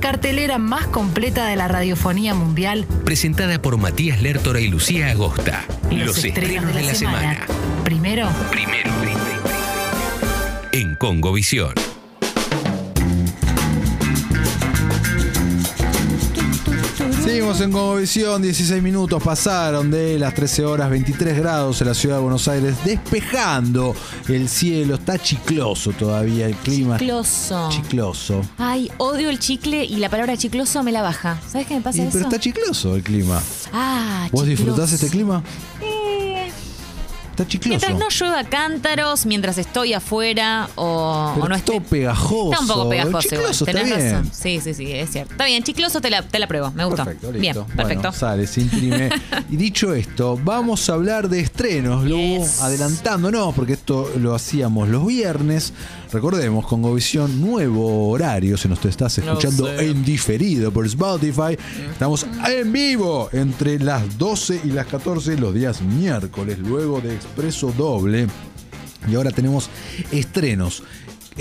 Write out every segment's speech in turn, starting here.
cartelera más completa de la radiofonía mundial. Presentada por Matías Lertora y Lucía Agosta. Los, estrenos, de la, semana. Primero, Primero. En Congovisión. Seguimos en Congovisión, 16 minutos pasaron de las 13 horas 23 grados en la ciudad de Buenos Aires, despejando el cielo, está chicloso todavía el clima. Chicloso. Chicloso. Ay, odio el chicle y la palabra chicloso me la baja. ¿Sabes qué me pasa Y, eso? pero está chicloso el clima. ah, ¿Vos disfrutás chicloso. este clima? Está chicloso. mientras no llueva cántaros, mientras estoy afuera o, Pero o no está esté... todo pegajoso. Está un poco pegajoso igual, Chicloso, tenés está bien. razón. Sí, sí, sí, es cierto. Está bien, chicloso te la, te la pruebo, me gustó. Perfecto, listo. Bien, perfecto. Bueno, sale, se imprime. y dicho esto, vamos a hablar de estrenos, Lu, Yes. adelantándonos, porque esto lo hacíamos los viernes. Recordemos, con Govisión, nuevo horario, si nos te estás escuchando sé. en diferido por Spotify. Estamos en vivo entre las 12 y las 14 los días miércoles, luego de Expreso Doble. Y ahora tenemos estrenos.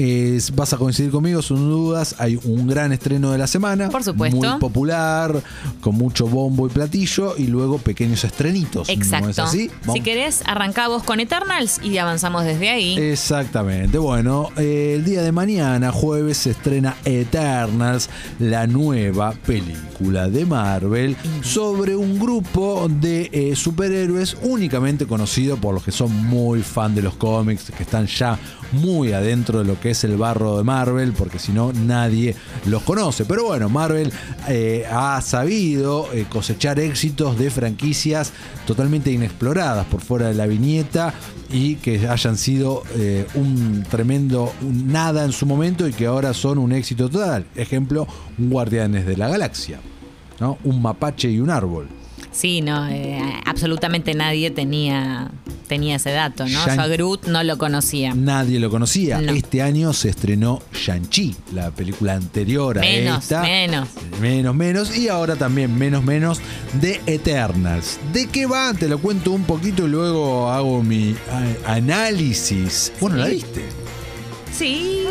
Eh, vas a coincidir conmigo, sin dudas. Hay un gran estreno de la semana. Por supuesto. Muy popular, con mucho bombo y platillo. Y luego pequeños estrenitos. ¿No Exacto. es así? Si querés, arrancá vos con Eternals y avanzamos desde ahí. Exactamente. Bueno, eh, el día de mañana, jueves, se estrena Eternals, la nueva película de Marvel sobre un grupo de eh, superhéroes únicamente conocido por los que son muy fan de los cómics, que están ya muy adentro de lo que es el barro de Marvel, porque si no nadie los conoce. Pero bueno, Marvel eh, ha sabido eh, cosechar éxitos de franquicias totalmente inexploradas por fuera de la viñeta y que hayan sido eh, un tremendo nada en su momento y que ahora son un éxito total. Ejemplo, Guardianes de la Galaxia, ¿no? un mapache y un árbol. Sí, no, eh, absolutamente nadie tenía, tenía ese dato, ¿no? Shang- Yo a Groot no lo conocía. Nadie lo conocía. No. Este año se estrenó Shang-Chi, la película anterior a Menos, esta. menos. Menos, menos. Y ahora también menos, menos de Eternals. ¿De qué va? Te lo cuento un poquito y luego hago mi análisis. Bueno, ¿la viste? Sí,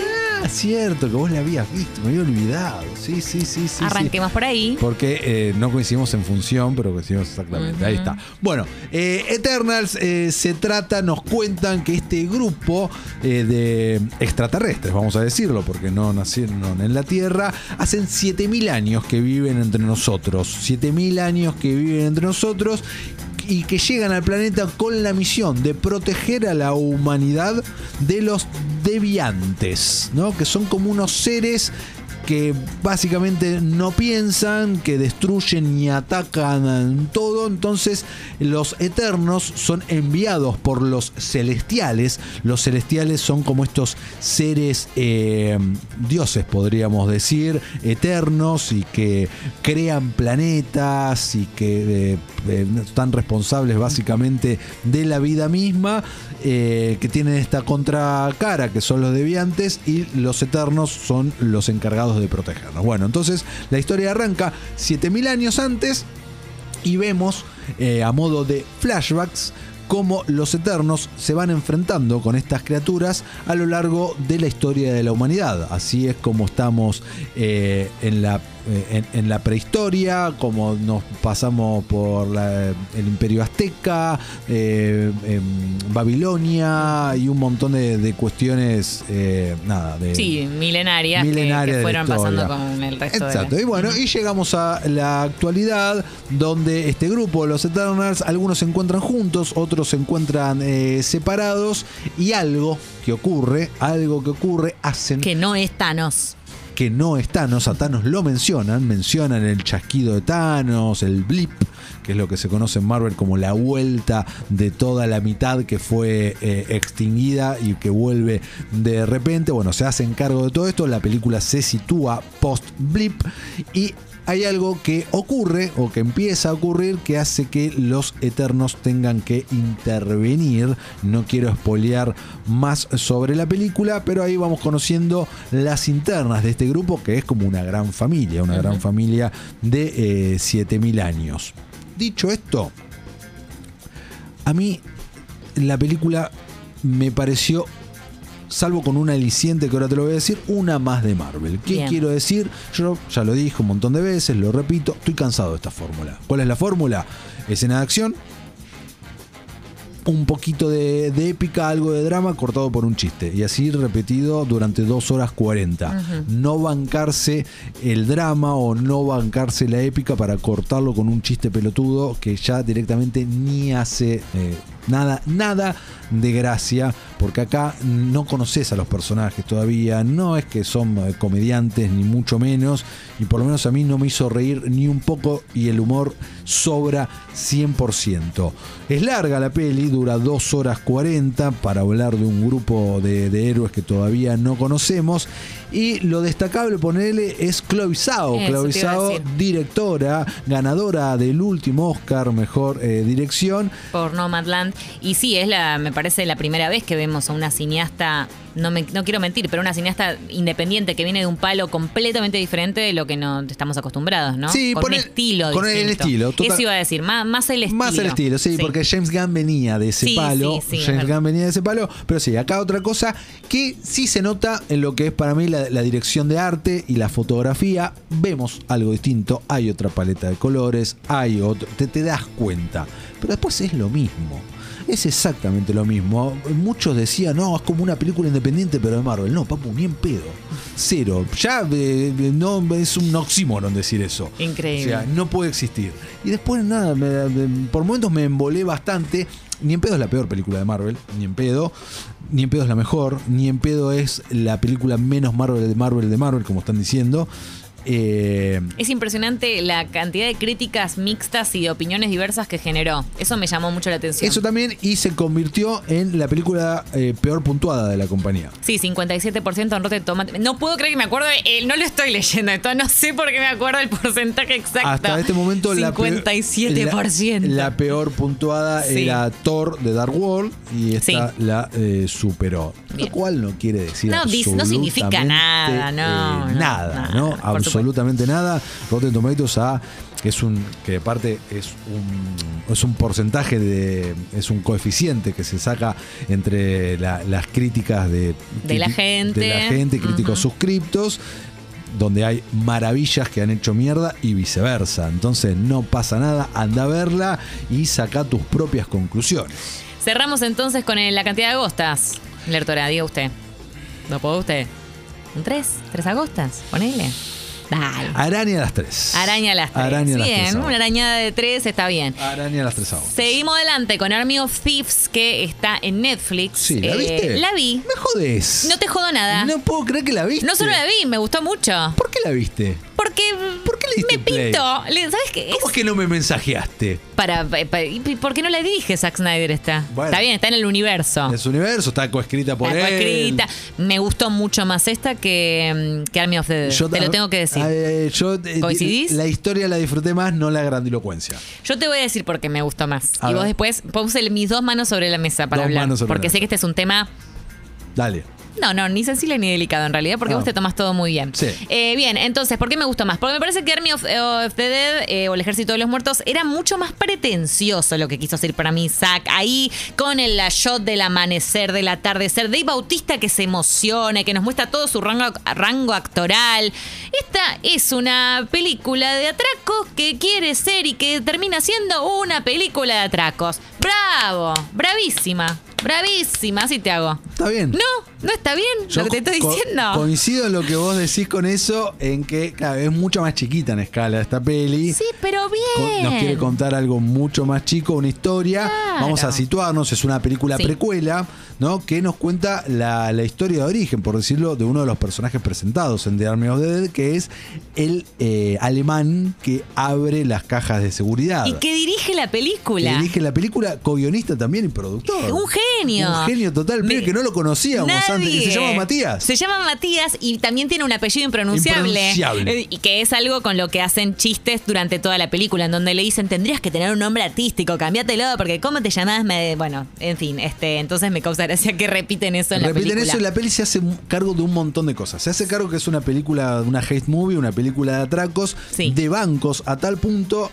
Ah, cierto, que vos la habías visto, me había olvidado. Sí, sí, sí, sí. sí. arranquemos por ahí. Porque eh, no coincidimos en función, pero coincidimos exactamente. Ahí está. Bueno, eh, Eternals eh, se trata, nos cuentan que este grupo de extraterrestres, vamos a decirlo, porque no nacieron en la Tierra, hacen 7000 años que viven entre nosotros. 7000 años que viven entre nosotros y que llegan al planeta con la misión de proteger a la humanidad de los deviantes, ¿no? Que son como unos seres que básicamente no piensan, que destruyen y atacan todo. Entonces los eternos son enviados por los celestiales. Los celestiales son como estos seres eh, dioses, podríamos decir, eternos y que crean planetas y que eh, eh, están responsables básicamente de la vida misma, que tienen esta contracara que son los deviantes y los eternos son los encargados de protegernos. Bueno, entonces la historia arranca 7000 años antes y vemos eh, a modo de flashbacks cómo los eternos se van enfrentando con estas criaturas a lo largo de la historia de la humanidad. Así es como estamos eh, en, la, en, en la prehistoria, como nos pasamos por la- el imperio azteca, eh, Babilonia y un montón de, de cuestiones, eh, nada, de, Sí, milenarias, que- milenaria que, la fueron pasando con el resto Exacto. de Y bueno, y llegamos a la actualidad donde este grupo, los Eternals, algunos se encuentran juntos, otros se encuentran eh, separados y algo que ocurre, algo que ocurre, hacen que no es Thanos. Que no es Thanos, a Thanos lo mencionan, mencionan el chasquido de Thanos, el blip, que es lo que se conoce en Marvel como la vuelta de toda la mitad que fue eh, extinguida y que vuelve de repente. Bueno, se hacen cargo de todo esto, la película se sitúa post blip y hay algo que ocurre o que empieza a ocurrir que hace que los eternos tengan que intervenir. No quiero espolear más sobre la película, pero ahí vamos conociendo las internas de este grupo que es como una gran familia, una gran familia de eh, 7000 años. Dicho esto, a mí la película me pareció salvo con un aliciente que ahora te lo voy a decir, una más de Marvel. ¿Qué Bien. quiero decir? Yo ya lo dije un montón de veces, lo repito, estoy cansado de esta fórmula. ¿Cuál es la fórmula? Escena de acción, un poquito de, de épica, algo de drama cortado por un chiste. Y así repetido durante 2 horas 40. No bancarse el drama o no bancarse la épica para cortarlo con un chiste pelotudo que ya directamente ni hace eh, nada, nada de gracia. Porque acá no conoces a los personajes todavía. No es que son eh, comediantes, ni mucho menos. Y por lo menos a mí no me hizo reír ni un poco. Y el humor sobra 100%. Es larga la peli, dura 2 horas 40 para hablar de un grupo de, de héroes que todavía no conocemos. Y lo destacable, ponerle, es Chloe Zhao. Chloe directora, ganadora del último Oscar, mejor eh, dirección. por Nomadland. Y sí, es la, me parece la primera vez que vemos a una cineasta, no, me, no quiero mentir, pero una cineasta independiente que viene de un palo completamente diferente de lo que no estamos acostumbrados, ¿no? Sí, con un el- estilo con el estilo, total- Eso iba a decir, más, más el estilo. Más el estilo, sí, porque James Gunn venía de ese Sí, palo. sí, sí, es James. Gunn venía de ese palo. Pero sí, acá otra cosa que sí se nota en lo que es para mí la, la dirección de arte y la fotografía. Vemos algo distinto. Hay otra paleta de colores, hay otro. Te, te das cuenta. Pero después es lo mismo. Es exactamente lo mismo. Muchos decían, no, es como una película independiente, pero de Marvel. No, papu, ni en pedo. Cero. Ya eh, no es un oxímoron decir eso. Increíble. O sea, no puede existir. Y después, nada, me- me- por momentos me embolé bastante. Ni en pedo es la peor película de Marvel, ni en pedo. Ni en pedo es la mejor, ni en pedo es la película menos Marvel de Marvel de Marvel, como están diciendo. Eh, Es impresionante la cantidad de críticas mixtas y de opiniones diversas que generó. Eso me llamó mucho la atención. eso también, y se convirtió en la película eh, peor puntuada de la compañía. Sí, 57% en Rotten Tomatoes. No puedo creer que me acuerdo, eh, no lo estoy leyendo, entonces no sé por qué me acuerdo el porcentaje exacto. Hasta este momento, la peor- 57%. La, la peor puntuada Sí. era Thor de Dark World y esta Sí. la superó. Bien. Lo cual no quiere decir No, no significa nada, no, no, nada, nada, ¿no? Absolutamente nada. Rotten Tomatoes a que es un que aparte es un es un porcentaje de es un coeficiente que se saca entre la- las críticas de De la gente. de la gente críticos suscriptos donde hay maravillas que han hecho mierda y viceversa. Entonces no pasa nada, anda a verla y saca tus propias conclusiones. Cerramos entonces con el- la cantidad de agostas. Lertora, diga usted. ¿No puedo usted? ¿Un 3? ¿Tres agostas? Ponele. Dale. Araña a las tres. Araña a las tres. Araña a las bien, una arañada de tres está bien. Araña a las tres ahora. Seguimos adelante con Army of Thieves, que está en Netflix. Sí, ¿la Eh, viste? La vi. Me jodes. No te jodo nada. No puedo creer que la viste. No solo la vi, me gustó mucho. ¿Por qué la viste? Porque ¿Por qué le diste me play? pinto. Le- ¿Sabes qué? ¿Cómo es que no me mensajeaste? Para, pa- ¿y ¿Por qué no la dirige Zack Snyder esta? Bueno. Está bien, está en el universo. En su universo está coescrita por Está él. coescrita. Me gustó mucho más esta que, que Army of the Dead. Yo te lo tengo que decir. eh, yo, eh, ¿Coincidís? La historia la disfruté más, no la grandilocuencia. Yo te voy a decir por qué me gustó más. A y vos ver. después puse mis dos manos sobre la mesa para Dos hablar. manos sobre Porque sé que este es un tema Dale. No, no, ni sensible ni delicado en realidad, porque Ah. vos te tomas todo muy bien. Sí. Eh, bien, entonces, ¿por qué me gustó más? Porque me parece que Army of, of the Dead eh, o el Ejército de los Muertos era mucho más pretencioso lo que quiso hacer para mí Zack. Ahí con el la shot del amanecer, del atardecer, Dave Bautista que se emociona, que nos muestra todo su rango, rango actoral. Esta es una película de atracos que quiere ser y que termina siendo una película de atracos. ¡Bravo! ¡Bravísima! ¡Bravísima! Así te hago. Está bien. No, no está bien Yo lo que te estoy co- diciendo. Coincido en lo que vos decís con eso, en que claro, es mucho más chiquita en escala esta peli. Sí, pero bien. Nos quiere contar algo mucho más chico, una historia. Claro. Vamos a situarnos, es una película Sí. precuela, ¿no? Que nos cuenta la, la historia de origen, por decirlo, de uno de los personajes presentados en The Army of the Dead, que es el eh, alemán que abre las cajas de seguridad. Y que dirige la película. Que dirige la película, co-guionista también y productor. Un genio. Un genio total, pibe que no lo conocíamos antes. Que Se llama Matías. Se llama Matías y también tiene un apellido impronunciable. Impronunciable. Eh, Y que es algo con lo que hacen chistes durante toda la película, en donde le dicen, tendrías que tener un nombre artístico, cambiátelo, porque ¿cómo te llamás? Me... Bueno, en fin, este, entonces me causa gracia que repiten eso en la Repiten película. eso y la peli se hace cargo de un montón de cosas. Se hace cargo que es una película, una hate movie, una película de atracos, Sí. de bancos, a tal punto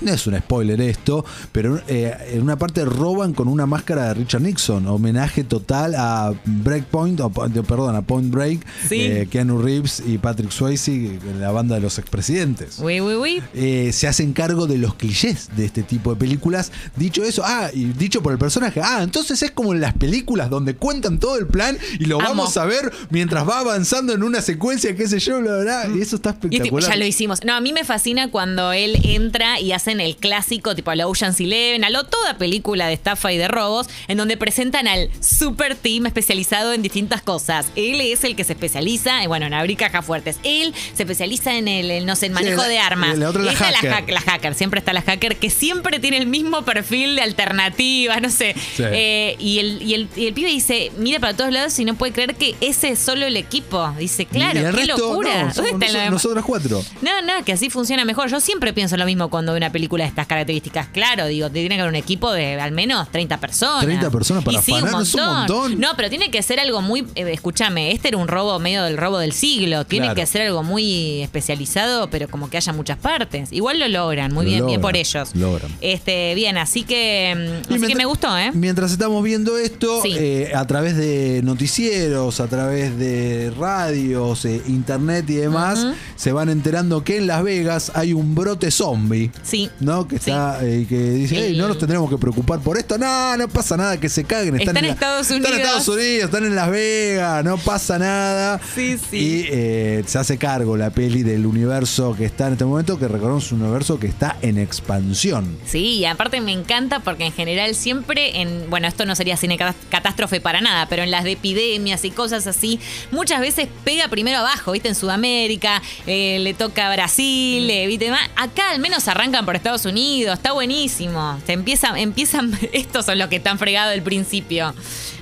no es un spoiler esto, pero eh, en una parte roban con una máscara de Richard Nixon, homenaje total a Breakpoint, o, perdón, a Point Break, Sí. eh, Keanu Reeves y Patrick Swayze, en la banda de los expresidentes. Uy, uy, uy. Eh, se hacen cargo de los clichés de este tipo de películas. Dicho eso, ah, y dicho por el personaje, ah, entonces es como en las películas donde cuentan todo el plan y lo Amo. vamos a ver mientras va avanzando en una secuencia, qué sé yo, bla, bla, bla, y eso está Y espectacular. ya lo hicimos. No, a mí me fascina cuando él entra y hacen el clásico, tipo a la Ocean's Eleven, a lo toda película de estafa y de robos, en donde presentan al super team especializado en distintas cosas. Él es el que se especializa, eh, bueno, en abrir cajas fuertes. Él se especializa en el, el, no sé, en manejo la- de armas. la otra es la Esta hacker. hack- la hacker, siempre está la hacker, que siempre tiene el mismo perfil de alternativa, no sé. Sí. Eh, y, el, y, el, y el pibe dice, mira para todos lados y no puede creer que ese es solo el equipo. Dice, claro, el qué resto, locura. no, somos ¿Dónde están los noso- demás? nosotros cuatro. No, no, que así funciona mejor. Yo siempre pienso lo mismo cuando veo una película de estas características. Claro, digo, tiene que haber un equipo de al menos 30 personas. 30 personas para Y sí, un afanar, es un montón. No, pero tiene que ser algo muy. eh, escúchame, este era un robo medio del robo del siglo. Tiene Claro. que ser algo muy especializado, pero como que haya muchas partes. Igual lo logran, muy Lo bien, bien por ellos. logran. Este, bien, así que. mm, Así que me gustó, ¿eh? Mientras estamos viendo esto, Sí. eh, a través de noticieros, a través de radios, eh, internet y demás, se van enterando que en Las Vegas hay un brote zombie. Sí. ¿No? Que Sí. está, eh, que dice, "Ey, El- no nos tendremos que preocupar por esto. No, no pasa nada, que se caguen. Están en la- Estados Están en Unidos. Estados Unidos, están en Las Vegas, no pasa nada. Sí, sí. Y eh, se hace cargo la peli del universo que está en este momento, que recordemos un universo que está en expansión. Sí, y aparte me encanta porque en general siempre en, bueno, esto no sería cine catástrofe para nada, pero en las de epidemias y cosas así, muchas veces pega primero abajo, ¿viste? En Sudamérica, eh, le toca a Brasil, eh, ¿viste? Acá al menos arrancan por Estados Unidos, está buenísimo. Se empiezan, empiezan, estos son los que están fregados del principio.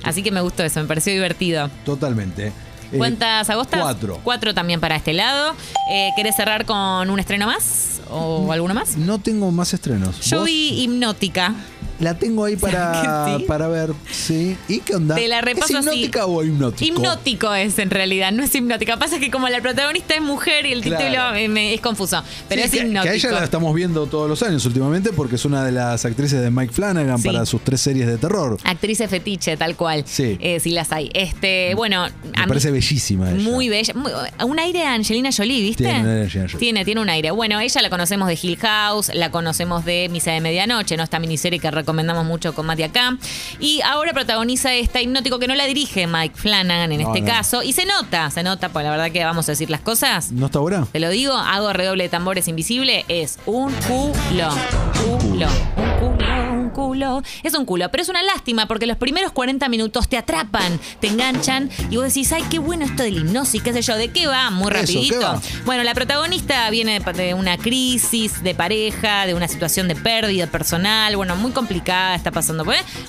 Así que me gustó eso, me pareció divertido. Totalmente. Eh, ¿Cuántas agostas? Cuatro. Cuatro también para este lado. Eh, ¿Querés cerrar con un estreno más? ¿O alguno más? No tengo más estrenos. Yo ¿Vos? vi Hipnótica. La tengo ahí para, sí? para ver. Sí. ¿Y qué onda? Te la repaso ¿Es así. hipnótica o hipnótico? Hipnótico es en realidad, no es hipnótica. Pasa que como la protagonista es mujer y el Claro. título eh, me- es confuso, pero Sí, es que, hipnótico. que a ella la estamos viendo todos los años últimamente porque es una de las actrices de Mike Flanagan Sí. para sus tres series de terror. Actrices fetiche, tal cual. Sí. Eh, sí las hay. Este, bueno, a Me mí- parece bellísima ella. Muy bella. Muy- un aire a Angelina Jolie, ¿viste? Tiene un aire Jolie. Tiene, tiene un aire. Bueno, ella la conocemos de Hill House, la conocemos de Misa de Medianoche, ¿no? Esta miniserie que recomendamos mucho con Mati acá. Y ahora protagoniza esta hipnótico que no la dirige Mike Flanagan en No, este no. caso. Y se nota, se nota, pues la verdad que vamos a decir las cosas. ¿No está buena? Te lo digo, hago redoble de tambores invisible, es un culo. Culo. Culo. Es un culo, pero es una lástima porque los primeros 40 minutos te atrapan, te enganchan y vos decís, ay, qué bueno esto del hipnosis, qué sé yo, ¿de qué va? Muy rapidito. Bueno, la protagonista viene de una crisis de pareja, de una situación de pérdida personal, bueno, muy complicada está pasando.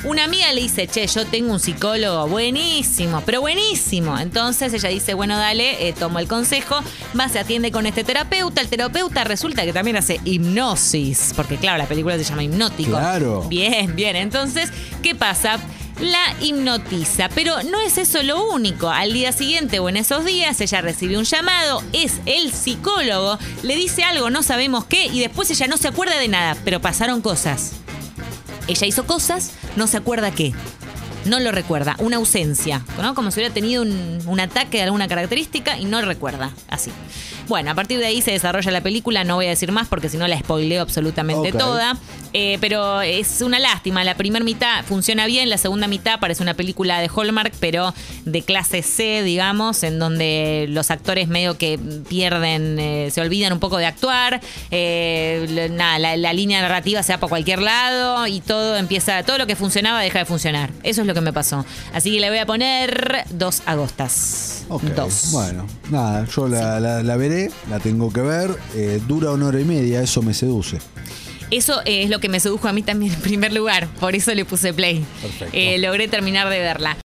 Una amiga le dice, che, yo tengo un psicólogo buenísimo, pero buenísimo. Entonces ella dice, bueno, dale, eh, tomo el consejo, va, se atiende con este terapeuta. El terapeuta resulta que también hace hipnosis, porque claro, la película se llama Hipnótico. Claro. Bien, bien. Entonces, ¿qué pasa? La hipnotiza, pero no es eso lo único. Al día siguiente o en esos días ella recibe un llamado, es el psicólogo, le dice algo, no sabemos qué, y después ella no se acuerda de nada, pero pasaron cosas. Ella hizo cosas, no se acuerda qué. No lo recuerda, una ausencia. Como si hubiera tenido un, un ataque de alguna característica y no recuerda, así. Bueno, a partir de ahí se desarrolla la película, no voy a decir más porque si no la spoileo absolutamente toda. Eh, pero es una lástima. La primera mitad funciona bien, la segunda mitad parece una película de Hallmark, pero de clase C, digamos, en donde los actores medio que pierden, eh, se olvidan un poco de actuar. Eh, nada, la, la línea narrativa se va por cualquier lado y todo empieza, todo lo que funcionaba deja de funcionar. Eso es lo que me pasó. Así que le voy a poner dos agostas. Ok, Dos. Bueno, nada, yo la, la- la veré, la tengo que ver. eh, dura una hora y media, eso me seduce. Eso eh, es lo que me sedujo a mí también en primer lugar. Por eso le puse play. Perfecto. Eh, logré terminar de verla.